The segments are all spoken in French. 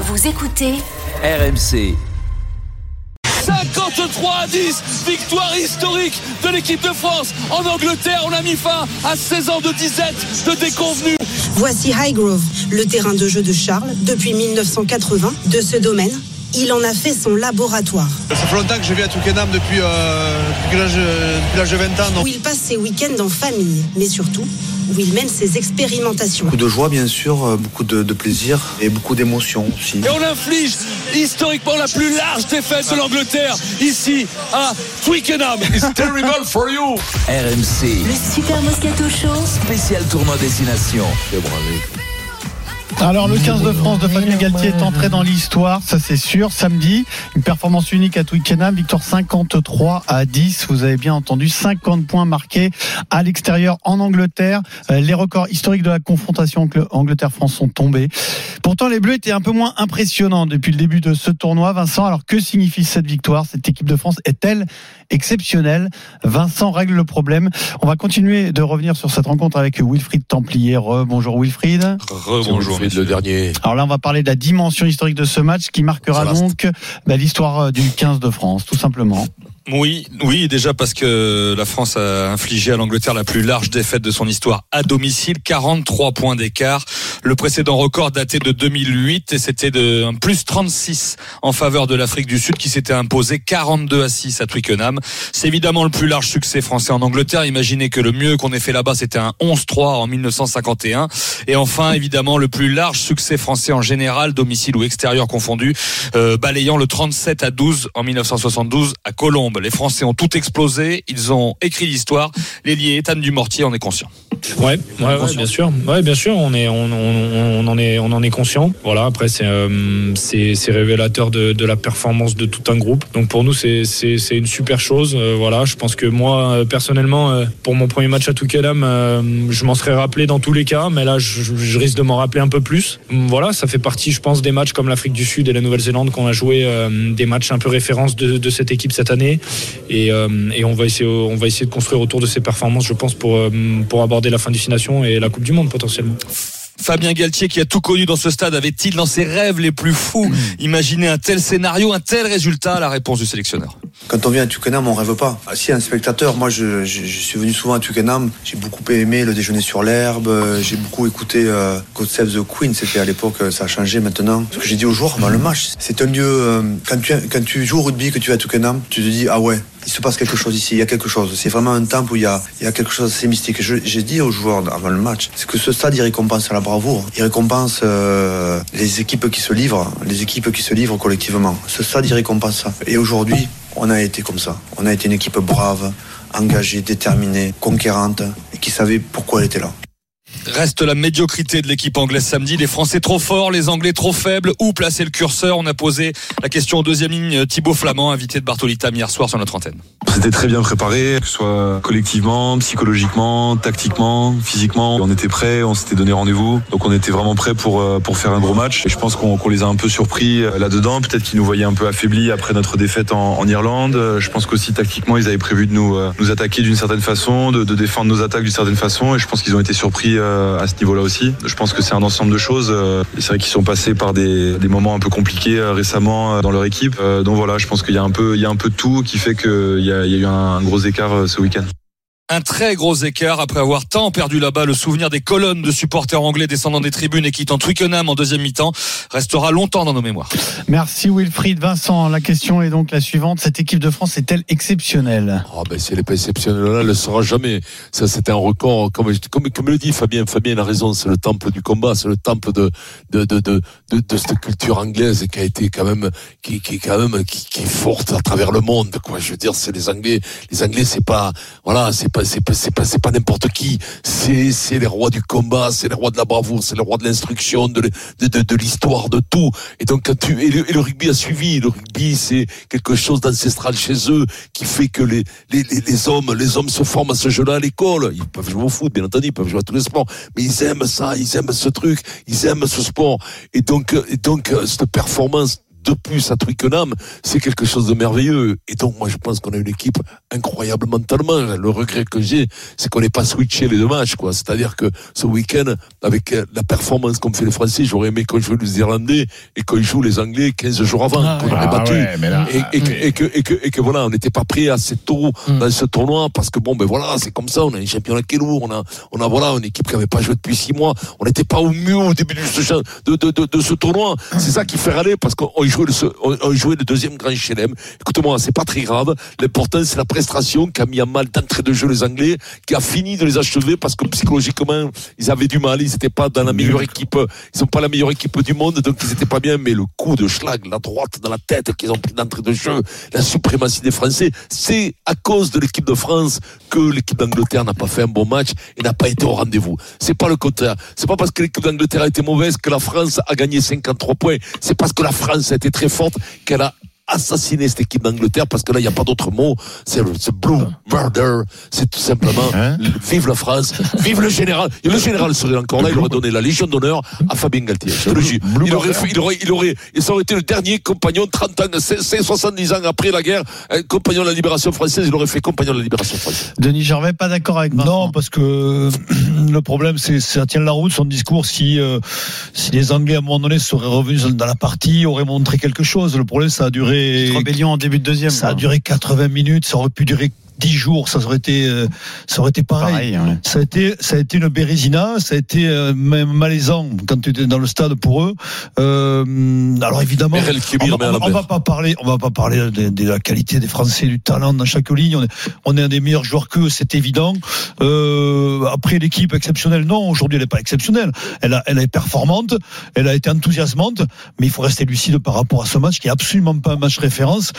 Vous écoutez RMC. 53 à 10, victoire historique de l'équipe de France. En Angleterre, on a mis fin à 16 ans de disette, de déconvenue. Voici Highgrove, le terrain de jeu de Charles depuis 1980. De ce domaine, il en a fait son laboratoire. Ça fait longtemps que je vis à Twickenham depuis, euh, depuis l'âge de 20 ans. donc- Où il passe ses week-ends en famille, mais surtout où il mène ses expérimentations. Beaucoup de joie, bien sûr, euh, beaucoup de, de plaisir et beaucoup d'émotion aussi. Et on inflige historiquement la plus large défaite de l'Angleterre ici à Twickenham. It's terrible for you. RMC. Le Super Moscato Show Spécial tournoi destination. Alors le 15 de France de Fabien Galtier est entré dans l'histoire, ça c'est sûr. Samedi, une performance unique à Twickenham, victoire 53 à 10. Vous avez bien entendu, 50 points marqués à l'extérieur en Angleterre. Euh, Les records historiques de la confrontation Angl- Angleterre-France sont tombés. Pourtant, les Bleus étaient un peu moins impressionnants depuis le début de ce tournoi. Vincent, alors que signifie cette victoire? Cette équipe de France est-elle exceptionnelle Vincent règle le problème. On va continuer de revenir sur cette rencontre avec Wilfried Templier. Re- bonjour Wilfried. Rebonjour. le dernier. Alors là, on va parler de la dimension historique de ce match qui marquera donc bah, l'histoire euh, du 15 de France, tout simplement. Oui, oui, déjà parce que la France a infligé à l'Angleterre la plus large défaite de son histoire à domicile, 43 points d'écart. Le précédent record datait de 2008 et c'était de un plus 36 en faveur de l'Afrique du Sud qui s'était imposé 42 à 6 à Twickenham. C'est évidemment le plus large succès français en Angleterre. Imaginez que le mieux qu'on ait fait là-bas, c'était un 11-3 en 1951. Et enfin, évidemment, le plus large succès français en général, domicile ou extérieur confondu, euh, balayant le 37 à 12 en 1972 à Colombes. Les Français ont tout explosé, ils ont écrit l'histoire. L'ailier Ethan Dumortier en est conscient. Ouais, ouais, bien sûr. Ouais, bien sûr, on est, on, en est, on en est conscient. Voilà. Après, c'est, euh, c'est, révélateur de, la performance de tout un groupe. Donc pour nous, c'est, une super chose. Euh, voilà. Je pense que moi, euh, personnellement, pour mon premier match à euh, je m'en serais rappelé dans tous les cas, mais là, je, risque de m'en rappeler un peu plus. Voilà, ça fait partie, je pense, des matchs comme l'Afrique du Sud et la Nouvelle-Zélande qu'on a joué, des matchs un peu références de, cette équipe cette année. Et, et on va essayer, on va essayer de construire autour de ces performances, je pense, pour, pour aborder la fin du Six Nations et la Coupe du Monde potentiellement. Fabien Galtier, qui a tout connu dans ce stade, avait-il dans ses rêves les plus fous imaginé un tel scénario, un tel résultat La réponse du sélectionneur. Quand on vient à Twickenham, on rêve pas. Ah, Si un spectateur, moi je, je- je suis venu souvent à Twickenham, j'ai beaucoup aimé le déjeuner sur l'herbe, euh, j'ai beaucoup écouté euh, God Save the Queen, c'était à l'époque, euh, ça a changé maintenant. Ce que j'ai dit aux joueurs avant le match, c'est un lieu, euh, quand, tu, quand tu joues au rugby, que tu vas à Twickenham, tu te dis, ah ouais, il se passe quelque chose ici, il y a quelque chose. C'est vraiment un temple où il y a, il y a quelque chose d'assez mystique. J'ai dit aux joueurs avant le match, c'est que ce stade, il récompense la bravoure, il récompense euh, les équipes qui se livrent, les équipes qui se livrent collectivement. Ce stade, il récompense ça. Et aujourd'hui, on a été comme ça. On a été une équipe brave, engagée, déterminée, conquérante, et qui savait pourquoi elle était là. Reste la médiocrité de l'équipe anglaise samedi. Les Français trop forts, les Anglais trop faibles. Où placer le curseur? On a posé la question en deuxième ligne. Thibaut Flamand, invité de Bartolita hier soir sur notre antenne. C'était très bien préparé, que ce soit collectivement, psychologiquement, tactiquement, physiquement. On était prêts, on s'était donné rendez-vous. Donc on était vraiment prêts pour, euh, faire un gros match. Je pense qu'on les a un peu surpris euh, là-dedans. Peut-être qu'ils nous voyaient un peu affaiblis après notre défaite en, Irlande. Euh, Je pense qu'aussi tactiquement, ils avaient prévu de nous, euh, attaquer d'une certaine façon, de, défendre nos attaques d'une certaine façon. Et je pense qu'ils ont été surpris euh, à ce niveau-là aussi. Je pense que c'est un ensemble de choses. Euh, C'est vrai qu'ils sont passés par des, moments un peu compliqués euh, récemment euh, dans leur équipe. Euh, Donc voilà, je pense qu'il y a un peu, il y a un peu de tout qui fait qu'il y a, eu un, gros écart euh, ce week-end. Un très gros écart après avoir tant perdu là-bas. Le souvenir des colonnes de supporters anglais descendant des tribunes et quittant Twickenham en deuxième mi-temps restera longtemps dans nos mémoires. Merci Wilfried. Vincent, la question est donc la suivante. Cette équipe de France est-elle exceptionnelle? Oh ben si elle n'est pas exceptionnelle là, elle ne le sera jamais. Ça c'est un record, comme, comme, comme le dit Fabien, Fabien a raison, c'est le temple du combat, c'est le temple de, de, de, de, de, de cette culture anglaise qui a été quand même, qui, qui est quand même, qui, qui est forte à travers le monde, quoi. Je veux dire, c'est les Anglais, les Anglais c'est pas, voilà, c'est pas, c'est pas, c'est pas, c'est pas n'importe qui. C'est, c'est les rois du combat, c'est les rois de la bravoure, c'est les rois de l'instruction, de, l'histoire, de tout. Et donc, tu, et le, rugby a suivi. Le rugby, c'est quelque chose d'ancestral chez eux qui fait que les, les, les, les hommes, les hommes se forment à ce jeu-là à l'école. Ils peuvent jouer au foot, bien entendu, ils peuvent jouer à tous les sports, mais ils aiment ça, ils aiment ce truc, ils aiment ce sport. Et donc, et donc, cette performance de plus à Twickenham, c'est quelque chose de merveilleux. Et donc, moi, je pense qu'on a une équipe incroyable mentalement. Le regret que j'ai, c'est qu'on n'ait pas switché les deux matchs, quoi. C'est-à-dire que ce week-end, avec euh, la performance qu'ont fait les Français, j'aurais aimé qu'on joue les Irlandais et qu'on joue les Anglais 15 jours avant, Ah, qu'on aurait Ah battu. ouais, là- et, et que, et, que, et, que, et que voilà, on n'était pas prêt assez tôt Hmm. dans ce tournoi parce que bon, ben voilà, c'est comme ça. On a un championnat qui est lourd. On a, on a voilà, une équipe qui n'avait pas joué depuis six mois. On n'était pas au mieux au début de ce, de, de, de ce tournoi. C'est ça qui fait râler parce qu'on jouait, le, le deuxième grand chelem. Écoute-moi, c'est pas très grave. L'important, c'est la prestation qui a mis à mal d'entrée de jeu les Anglais, qui a fini de les achever parce que psychologiquement, ils avaient du mal. Ils n'étaient pas dans la meilleure équipe. Ils sont pas la meilleure équipe du monde, donc ils étaient pas bien. Mais le coup de Schlag, la droite dans la tête qu'ils ont pris d'entrée de jeu, la suprématie des Français, c'est à cause de l'équipe de France que l'équipe d'Angleterre n'a pas fait un bon match et n'a pas été au rendez-vous. C'est pas le contraire. C'est pas parce que l'équipe d'Angleterre a été mauvaise que la France a gagné 53 points. C'est parce que la France a été très forte qu'elle a assassiné cette équipe d'Angleterre parce que là il n'y a pas d'autre mot. C'est blue murder. C'est tout simplement vive la France. Vive le général. Et le général serait encore là. Il aurait donné la légion d'honneur à Fabien Galtier. Je te le jure. Il aurait, fait- il aurait il aurait et ça aurait été le dernier compagnon 30 ans. C'est c'est 70 ans après la guerre. Un compagnon de la libération française il aurait fait compagnon de la libération française. Denis Gervais, pas d'accord avec Vincent. Non, parce que le problème, c'est ça tient la route son discours. Si euh, si les Anglais à un moment donné seraient revenus dans la partie, auraient montré quelque chose. Le problème, ça a duré Rébellion en début de deuxième. ça a quoi. duré 80 minutes. Ça aurait pu durer 10 jours. Ça aurait été euh, ça aurait été pareil. Pareil, ouais. Ça a été, ça a été une bérésina, ça a été euh, même malaisant quand tu étais dans le stade pour eux. Euh, alors évidemment, on, va, on on pas parler, on va pas parler de, de la qualité des Français, du talent dans chaque ligne. On est, on est un des meilleurs joueurs qu'eux, c'est évident. Euh, après l'équipe exceptionnelle, non, aujourd'hui elle est pas exceptionnelle. Elle, a, elle est performante, elle a été enthousiasmante, mais il faut rester lucide par rapport à ce match qui est absolument pas un match référence.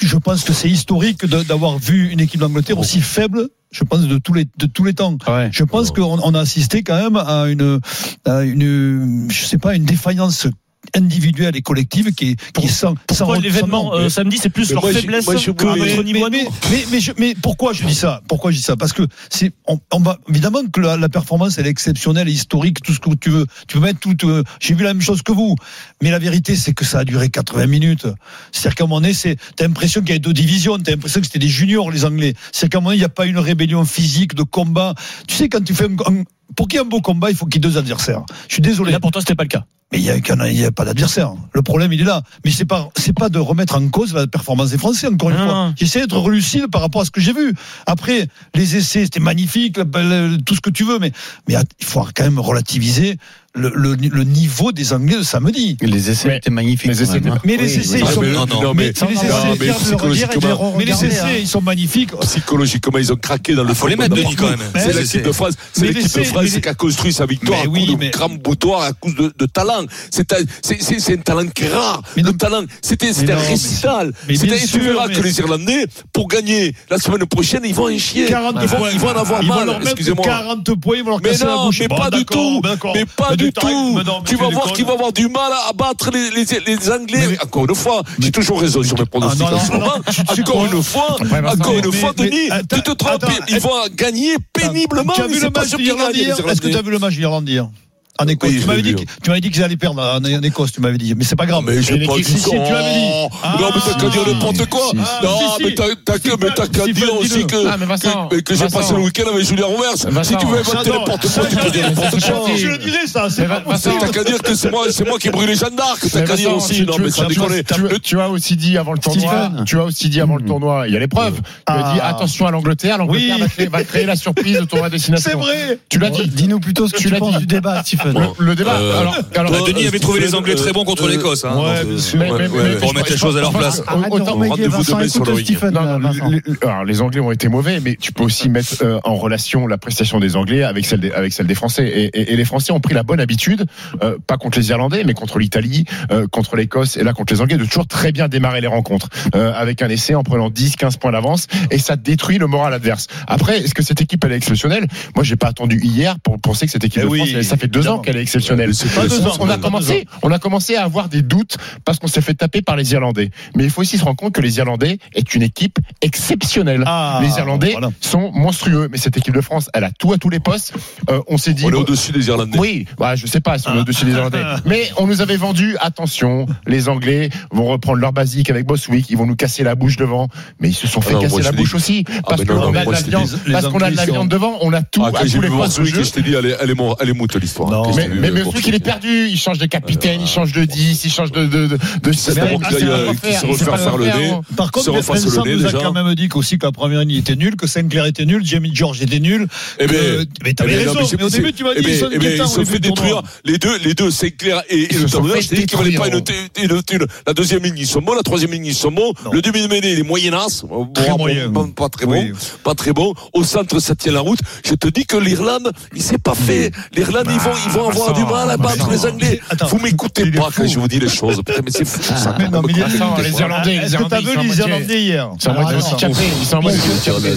Je pense que c'est historique d'avoir vu une équipe d'Angleterre aussi faible. Je pense de tous les de tous les temps. Ouais. Je pense qu'on on a assisté quand même à une, à une, je sais pas, une défaillance individuelle et collective qui est, qui est sans, Pourquoi sans- l'événement euh, samedi, c'est plus Mais leur moi, faiblesse moi, je- que notre mais, niveau mais, mais, mais, je- mais pourquoi je dis ça? Pourquoi je dis ça? Parce que c'est on, on va évidemment que la, la performance elle est exceptionnelle, historique, tout ce que tu veux. Tu peux mettre tout. euh, J'ai vu la même chose que vous, mais la vérité c'est que ça a duré 80 minutes. C'est-à-dire qu'à un moment donné, c'est t'as l'impression qu'il y avait deux divisions. T'as l'impression que c'était des juniors les Anglais. C'est qu'à un moment donné, il n'y a pas une rébellion physique de combat. Tu sais quand tu fais un, un- pour qu'il y ait un beau combat, il faut qu'il y ait deux adversaires. Je suis désolé. Là, pour toi, c'était pas le cas. Mais il y a, pas d'adversaire. Le problème, il est là. Mais c'est pas, c'est pas de remettre en cause la performance des Français, encore une Non, fois. J'essaie d'être lucide par rapport à ce que j'ai vu. Après, les essais, c'était magnifique, tout ce que tu veux, mais, mais il faut quand même relativiser le, le, le niveau des Anglais de samedi. Les essais Ouais. étaient magnifiques. Les essais même, hein. Mais les essais, oui. ils sont, mais- non, non, non, mais, mais- les essais, non, mais mais les essais, ils sont magnifiques. psychologiquement ils ont craqué dans le Il faut les mettre, Denis, quand même. C'est Mais l'équipe de France, c'est mais l'équipe de France mais- qui a construit sa victoire Mais à oui, coup de mais- grand boutoir, à cause de, de talent. C'est un, c'est, c'est, c'est un talent qui est rare. Mais le talent, c'était, c'était Mais un mais- récital. mais tu verras mais- que les Irlandais, pour gagner la semaine prochaine, ils vont en chier. 40 ils, vont, en avoir mal. Excusez-moi. 40 points, ils vont leur Mais casser la bouche. mais pas du tout. Mais pas Mais du tout. tu vas voir qu'ils vont avoir du mal à battre les, les, les Anglais. Mais- Encore une fois, j'ai toujours raison sur mes pronostics Ah, en ce moment. tu- tu Encore une fois, encore une fois, Denis, tu te trompes. Ils vont gagner péniblement. Tu as vu le match Est-ce que tu as vu le match de l'Irlandais en Écosse Oui, Tu m'avais dit, vu. que- tu m'avais dit qu'ils allaient perdre en, en Écosse, tu m'avais dit. Mais c'est pas grave. Mais j'ai pas dit si, ça. si, tu m'avais dit. non, mais t'as qu'à dire Ah, n'importe quoi. si, si. non, Ah, si, mais si. t'as qu'à Si, dire aussi que, Ah, que, que j'ai passé le week-end avec Julien Rouvers. Si tu veux inventer n'importe quoi, tu peux dire n'importe quoi. Je le dirais, ça. C'est pas possible. T'as qu'à dire que c'est moi, c'est moi qui ai brûlé Jeanne d'Arc. T'as qu'à dire aussi. Non, mais ça tu- déconne. tu- Tu as aussi dit avant le tournoi, tu as aussi dit avant le tournoi, il y a l'épreuve. Tu as dit Ah. attention à l'Angleterre, l'Angleterre Oui. va, créer, la surprise de tournoi destination. C'est vrai. Tu l'as dit. Dis-nous plutôt ce que Tu l'as penses dit. du débat, Stephen. Le, le débat. Euh, alors, alors, Toi, Denis avait trouvé les Anglais euh, très bons contre euh, l'Écosse. Hein, euh, pour remettre les choses à leur place. Autant- euh, alors, les Anglais ont été mauvais, mais tu peux aussi mettre euh, en relation la prestation des Anglais avec celle des, avec celle des Français. Et, et- et les Français ont pris la bonne habitude, euh, pas contre les Irlandais, mais contre l'Italie, euh, contre l'Écosse et là contre les Anglais, de toujours très bien démarrer les rencontres euh, avec un essai en prenant 10-15 points d'avance et ça détruit le moral adverse. Après, est-ce que cette équipe elle est exceptionnelle? Moi, j'ai pas attendu hier pour penser que cette équipe Eh de France, ça fait deux évidemment. Ans qu'elle est exceptionnelle. C'est Pas deux ans. On a commencé, on a commencé à avoir des doutes parce qu'on s'est fait taper par les Irlandais. Mais il faut aussi se rendre compte que les Irlandais est une équipe exceptionnelle. Ah, les Irlandais voilà. sont monstrueux, mais cette équipe de France, elle a tout à tous les postes. Euh, on s'est dit. On est au-dessus des Irlandais. oui, bah, je sais pas si on est au-dessus des Irlandais. Mais on nous avait vendu, attention, les Anglais vont reprendre leur basique avec Boswick, ils vont nous casser la bouche devant. Mais ils se sont fait Ah non, casser la bouche aussi. Parce qu'on a a de la viande devant, on a tout Ah, à tous les postes je t'ai dit, elle est, elle est, elle est moute l'histoire. Non. Mais, mais, mais qu'il est perdu, il change de capitaine, il change de 10, il change de, de, de, de C'est aille, pas euh, faire, se pas refaire quoi le faire, nez. hein. Par se contre, nez, nous a quand même dit qu'aussi que la première ligne était nulle, que Sinclair était nul, Jamie George était nul. Eh ben, mais t'avais eh ben, raison. mais au début, tu m'as eh dit, ben, ils se fait détruire. Les deux, les deux, c'est clair. Et, le fait je t'ai dit qu'il valait pas une, une- La deuxième ligne, ils sont bons. La troisième ligne, ils sont bons. Le demi de mêlée, il est moyennasse. Bon, Très bon, moyen. bon, pas très bon. Pas très bon. Au centre, ça tient la route. Je te dis que l'Irlande, il s'est pas fait. L'Irlande, ils vont, vont avoir du mal à battre les Anglais. Vous m'écoutez pas quand je vous dis les choses. Mais c'est fou, ça. Vincent, m'écoutez les. Irlandais, les Irlandais, hier.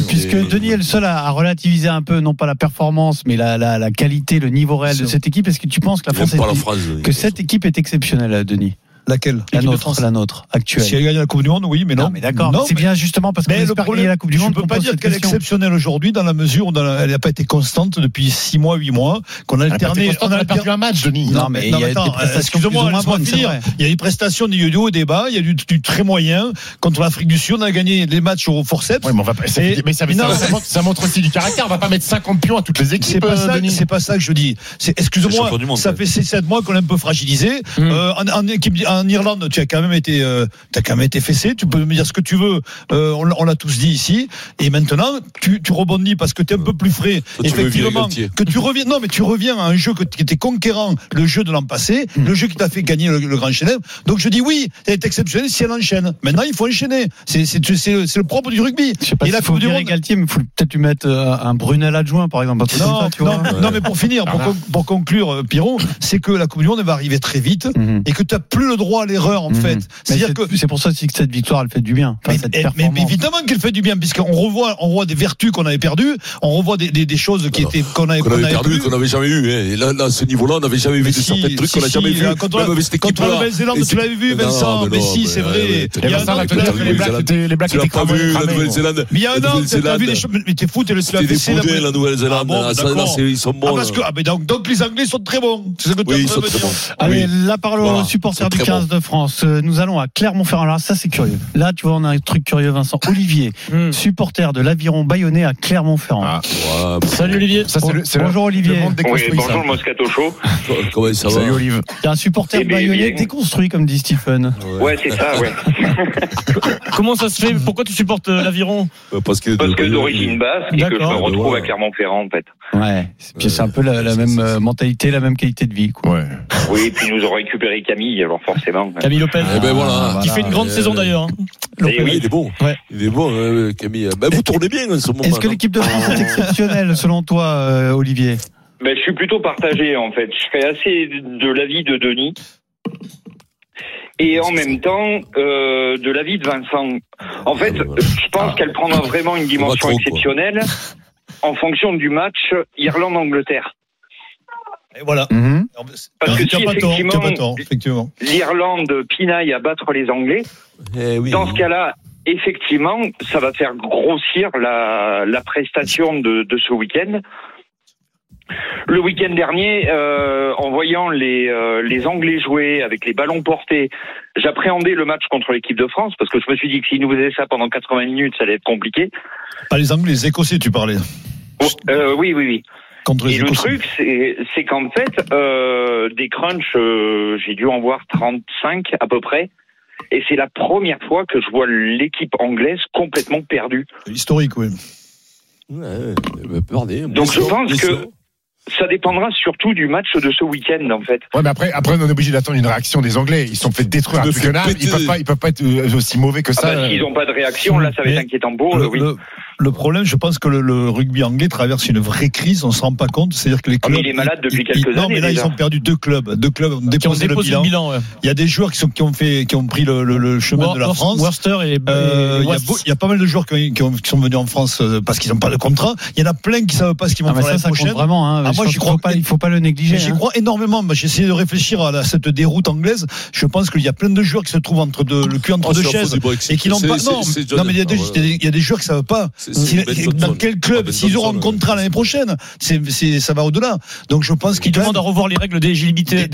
Puisque Denis est le seul à, à relativiser un peu, non pas la performance, mais la, qualité, le niveau réel de cette équipe, est-ce que tu penses que la France que cette équipe est exceptionnelle, Denis? Laquelle La nôtre, la nôtre, actuelle. Si elle gagne la Coupe du Monde, oui, mais non. Non, mais d'accord. C'est mais- bien justement parce qu'on Mais le problème, la Coupe du je Monde. peux pas dire qu'elle est exceptionnelle aujourd'hui dans la mesure où dans la- elle n'a pas été constante depuis 6 mois, 8 mois, qu'on a alterné. on a perdu un match, Denis. Non, mais il y a des attends, prestations excuse-moi, plus ou moins laisse-moi finir. Il y a des prestations du, haut débat, il y a du, du très moyen. Contre l'Afrique du Sud, on a gagné les matchs au forceps. Ouais, mais, on va pas- ça- Et- mais ça, non, ça, ça montre, ça montre aussi du caractère. On va pas mettre 50 pions à toutes les C'est équipes, pas euh, c'est pas ça que je dis. Excuse-moi, monde, ça fait 7 mois qu'on est un peu fragilisé. Mm. Euh, en, en équipe, en Irlande, tu as quand même été, euh, t'as quand même été fessé. Tu peux me dire ce que tu veux. Euh, on, l'a- on l'a tous dit ici. Et maintenant, tu, tu rebondis parce que tu es un peu plus frais. Tu Effectivement, Galtier. que tu reviens. Non, mais tu reviens à un jeu que- qui était conquérant, le jeu de l'an passé, Mm. le jeu qui t'a fait gagner le, le Grand Chelem. Donc je dis oui, elle est exceptionnelle si elle enchaîne. Maintenant, il faut enchaîner. C'est, le- propre du rugby. Je sais pas Et faut Coupe du virer Monde- il faut peut-être lui mettre euh, un Brunel adjoint, par exemple. non, ça, tu non, vois. non, mais pour finir, pour, Voilà. con- pour conclure, euh, Pierrot, c'est que la Coupe du Monde elle va arriver très vite Mhm. et que tu n'as plus le droit à l'erreur en Mhm. fait. Mais C'est-à-dire c'est que c'est pour ça aussi que cette victoire, elle fait du bien. Enfin, mais, cette mais- mais performance. évidemment qu'elle fait du bien puisqu'on revoit, on revoit des vertus qu'on avait perdues, on revoit des, des, des choses qui Alors, étaient qu'on avait, qu'on avait avait perdu, plus. qu'on n'avait jamais eu. hein. Et là, là, à ce niveau-là, on n'avait jamais vu Mais de si, certains trucs si, qu'on n'a jamais si, vu. là, contre la- Même avec cette équipe-là. la Nouvelle-Zélande, tu l'avais vu, Vincent, mais si, c'est mais, vrai. euh, Il y a un vu, les Blacks étaient, cramés, vu, la Nouvelle-Zélande? Mais il y a un an, tu as vu les choses. Mais t'es fou, t'es le C'était la- Nouvelle-Zélande. Ah ils sont Ah, bons. que, ah, mais donc, les Anglais sont très bons. C'est ce que tu. Allez, la parole aux supporters du très 15 de France. Euh, Nous allons à Clermont-Ferrand. Alors ça, c'est curieux. Là, tu vois, on a un truc curieux, Vincent. Olivier, Hmm. supporter de l'Aviron Bayonnais à Clermont-Ferrand. Ah. Ouais, Salut Olivier. Ça, c'est le- c'est le- Bonjour Le Olivier. Oui, bonjour le Moscato Show. Comment ça va Salut Olive. T'es un supporter Eh bayonnais bien. déconstruit, comme dit Stephen. Ouais, c'est ça, ouais. Comment ça se fait? Pourquoi tu supportes euh, l'aviron? Euh, Parce que, Parce que d'origine basque et que je me retrouve Ouais. à Clermont-Ferrand, en fait. Ouais. Puis c'est un peu la, la même euh, mentalité, la même qualité de vie. Quoi. Ouais. Oui, et puis nous avons récupéré Camille, alors forcément. Camille Lopez. Eh ben voilà. Qui fait une grande Euh, saison d'ailleurs. hein. Ouais, oui. il est bon. Ouais. Il est bon, euh, Camille. Ben, vous tournez bien en ce moment. Est-ce que l'équipe de France est exceptionnelle, selon toi, euh, Olivier? Ben, je suis plutôt partagé, en fait. Je serais assez de l'avis de Denis. Et en même temps, euh, de l'avis de Vincent. En fait, je pense qu'elle prendra vraiment une dimension trop, quoi. exceptionnelle en fonction du match Irlande-Angleterre. Et voilà. Mhm. Parce que tu si pas effectivement tort, effectivement. l'Irlande pinaille à battre les Anglais, Eh oui. dans ce cas-là, effectivement, ça va faire grossir la, la prestation de, de ce week-end. Le week-end dernier, euh, en voyant les, euh, les Anglais jouer avec les ballons portés, j'appréhendais le match contre l'équipe de France parce que je me suis dit que s'ils nous faisaient ça pendant 80 minutes, ça allait être compliqué. Pas les Anglais, les Écossais, tu parlais. Euh, oui, oui, oui. Contre les Et le truc, c'est qu'en fait, euh, des crunchs, euh, j'ai dû en voir 35 à peu près. Et c'est la première fois que je vois l'équipe anglaise complètement perdue. Historique, oui. Ouais, perdez. Donc je pense que ça dépendra surtout du match de ce week-end, en fait. Ouais, mais après, après, on est obligé d'attendre une réaction des Anglais. Ils sont fait détruire à Twickenham. Ils peuvent pas, ils peuvent pas être euh, aussi mauvais que Ah ça. bah, S'ils n'ont pas de réaction, là, ça va être inquiétant pour eux, le, oui. le- le problème, je pense que le, le rugby anglais traverse une vraie crise. On se rend pas compte. C'est-à-dire que les Ah, mais clubs. il est malade depuis quelques ils- Non, années, mais là, déjà. ils ont perdu deux clubs. Deux clubs ont déposé le bilan. le bilan. ouais. Il y a des joueurs qui sont qui ont fait qui ont pris le, le- le chemin de la France. Worcester et, Euh, et Il y, a West. beau- il y a pas mal de joueurs qui, ont- qui ont- qui sont venus en France euh, parce qu'ils n'ont pas de contrat. Il y en a plein qui savent pas ce qu'ils vont Ah, faire ça, l'année prochaine. vraiment. Hein. Ah, Je moi, j'y crois pas, il faut pas le négliger. J'y hein. crois énormément. Moi, J'ai essayé de réfléchir à la- cette déroute anglaise. Je pense qu'il y a plein de joueurs qui se trouvent entre deux, le cul entre Oh, deux chaises et qui n'ont pas. Non, mais- non, il y a des, ouais. il y a des joueurs qui savent pas Dans quel club s'ils auront un contrat l'année prochaine. C'est, ça va au-delà. Donc je pense Qui qu'il demande à revoir les règles d'éligibilité,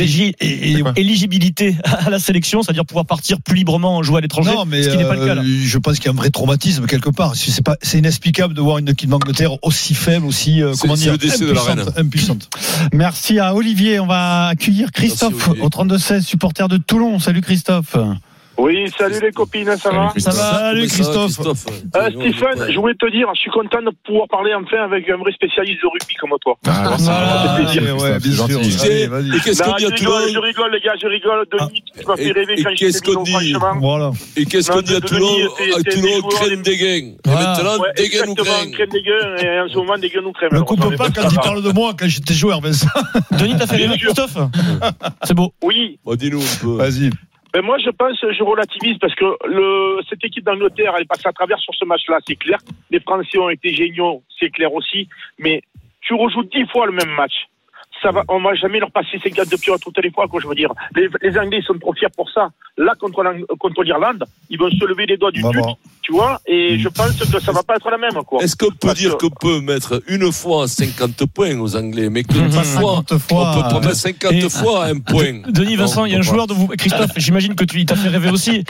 éligibilité à la sélection, c'est-à-dire pouvoir partir plus librement jouer à l'étranger, Non, mais ce qui n'est pas le cas là. euh, je pense qu'il y a un vrai traumatisme quelque part. C'est c'est pas, c'est inexplicable de voir une équipe d'Angleterre aussi faible, aussi euh, comment dire, de la impuissante, reine. impuissante. Merci à Olivier. On va accueillir Christophe Merci, au 32-16, supporter de Toulon. Salut Christophe. Oui, salut les copines, ça va Ça va Salut Christophe. Euh, Stephen, je voulais te dire, je suis content de pouvoir parler enfin avec un vrai spécialiste de rugby comme toi. Ah, Voilà, fait plaisir. ouais, bien sûr. Tu sais, Allez, vas-y. et qu'est-ce qu'on dit je à rigole, je Toulon rigole, les gars, je rigole. Denis, tu m'as et- fait rêver quand qu'est-ce j'étais dit franchement. Voilà. Et qu'est-ce qu'on dit à Toulon À Toulon, crème des- gains. Et Voilà. maintenant, Ouais, des gains ou exactement, crème crème des gueux, et en ce moment, des gueux nous crèment. Ne coupe pas quand il ça. parle de moi quand j'étais joueur, Vincent. Denis, t'as fait rêver. Christophe C'est beau. Oui, Bon, Dis-nous un peu. Vas-y. Ben moi, je pense, je relativise parce que le, cette équipe d'Angleterre, elle est passée à travers sur ce match-là, c'est clair. Les Français ont été géniaux, c'est clair aussi. Mais tu rejoues dix fois le même match. Ça va, on va jamais leur passer 50 de pions toutes les fois, quoi, je veux dire. Les, les Anglais sont trop fiers pour ça. Là, contre, contre l'Irlande, ils vont se lever les doigts du voir. Tu vois. Et je pense que ça va pas être la même, quoi. Est-ce qu'on peut Parce dire que- qu'on peut mettre une fois 50 points aux Anglais, mais que dix fois, 50 fois. on peut pas mettre 50 Et- fois un point Denis, Vincent, il y a un joueur de vous, Christophe, j'imagine que tu il t'a fait rêver aussi,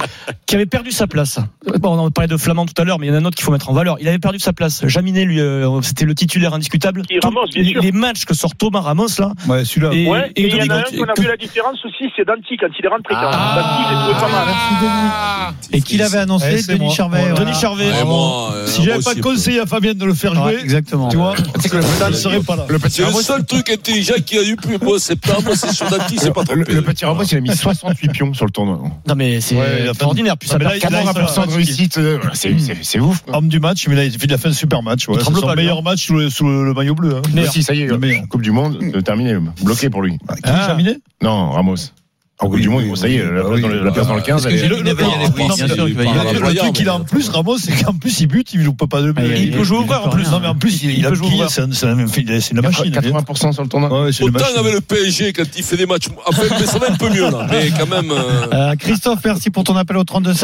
qui avait perdu sa place. Bon, on en parlait de Flamand tout à l'heure, mais il y en a un autre qu'il faut mettre en valeur. Il avait perdu sa place. Jaminet, lui, euh, c'était le titulaire indiscutable. Est Ramos, bien les, sûr. les matchs que sort Thomas Ramos, là. Ouais, celui-là. Et, Ouais, et il y en a un qu'on a vu la différence aussi, c'est Danti quand il est rentré. quand Danti, pas mal. Et qui l'avait annoncé Denis. Charvet. Ouais. Denis Charvet. Ouais, moi, euh, Si j'avais pas aussi, conseillé à Fabien de le faire Ouais, jouer, exactement. tu vois, ça ne serait pas là. Le petit C'est le Ramos, seul truc intelligent qu'il a eu plus moi septembre, c'est sur Dati, c'est pas le, trompé. le petit Ramos, il a mis 68 pions sur le tournoi. Non, mais c'est Ouais, il a fait- extraordinaire. Puis ça mais là, perd il a 40 40% de réussite, euh, c'est c'est- c'est ouf. quoi. Homme du match, mais là, il a fait un super match. Ouais. C'est tremble son pas, lui, meilleur match sous le, sous le- le maillot bleu. Hein. Mais si, ça y est, Le meilleur. Coupe du Monde, euh, terminé, bloqué pour lui. Qui Jaminet Non, Ramos. En Coupe du Monde, ça y est, la, oui, place dans le- oui. la place dans le 15, elle est- Le- le- truc qu'il a en plus, Ramos, c'est qu'en plus, il bute, il loupe pas de but. Ah, il- peut jouer il en peut plus. rien. Non, mais en plus, il, a peut ouvert. c'est un- c'est un- c'est une machine. 80% sur le tournoi. Autant avec le PSG quand il fait des matchs, mais ça va un peu mieux là, mais quand même. euh, Euh, Christophe, merci pour ton appel au 32-16.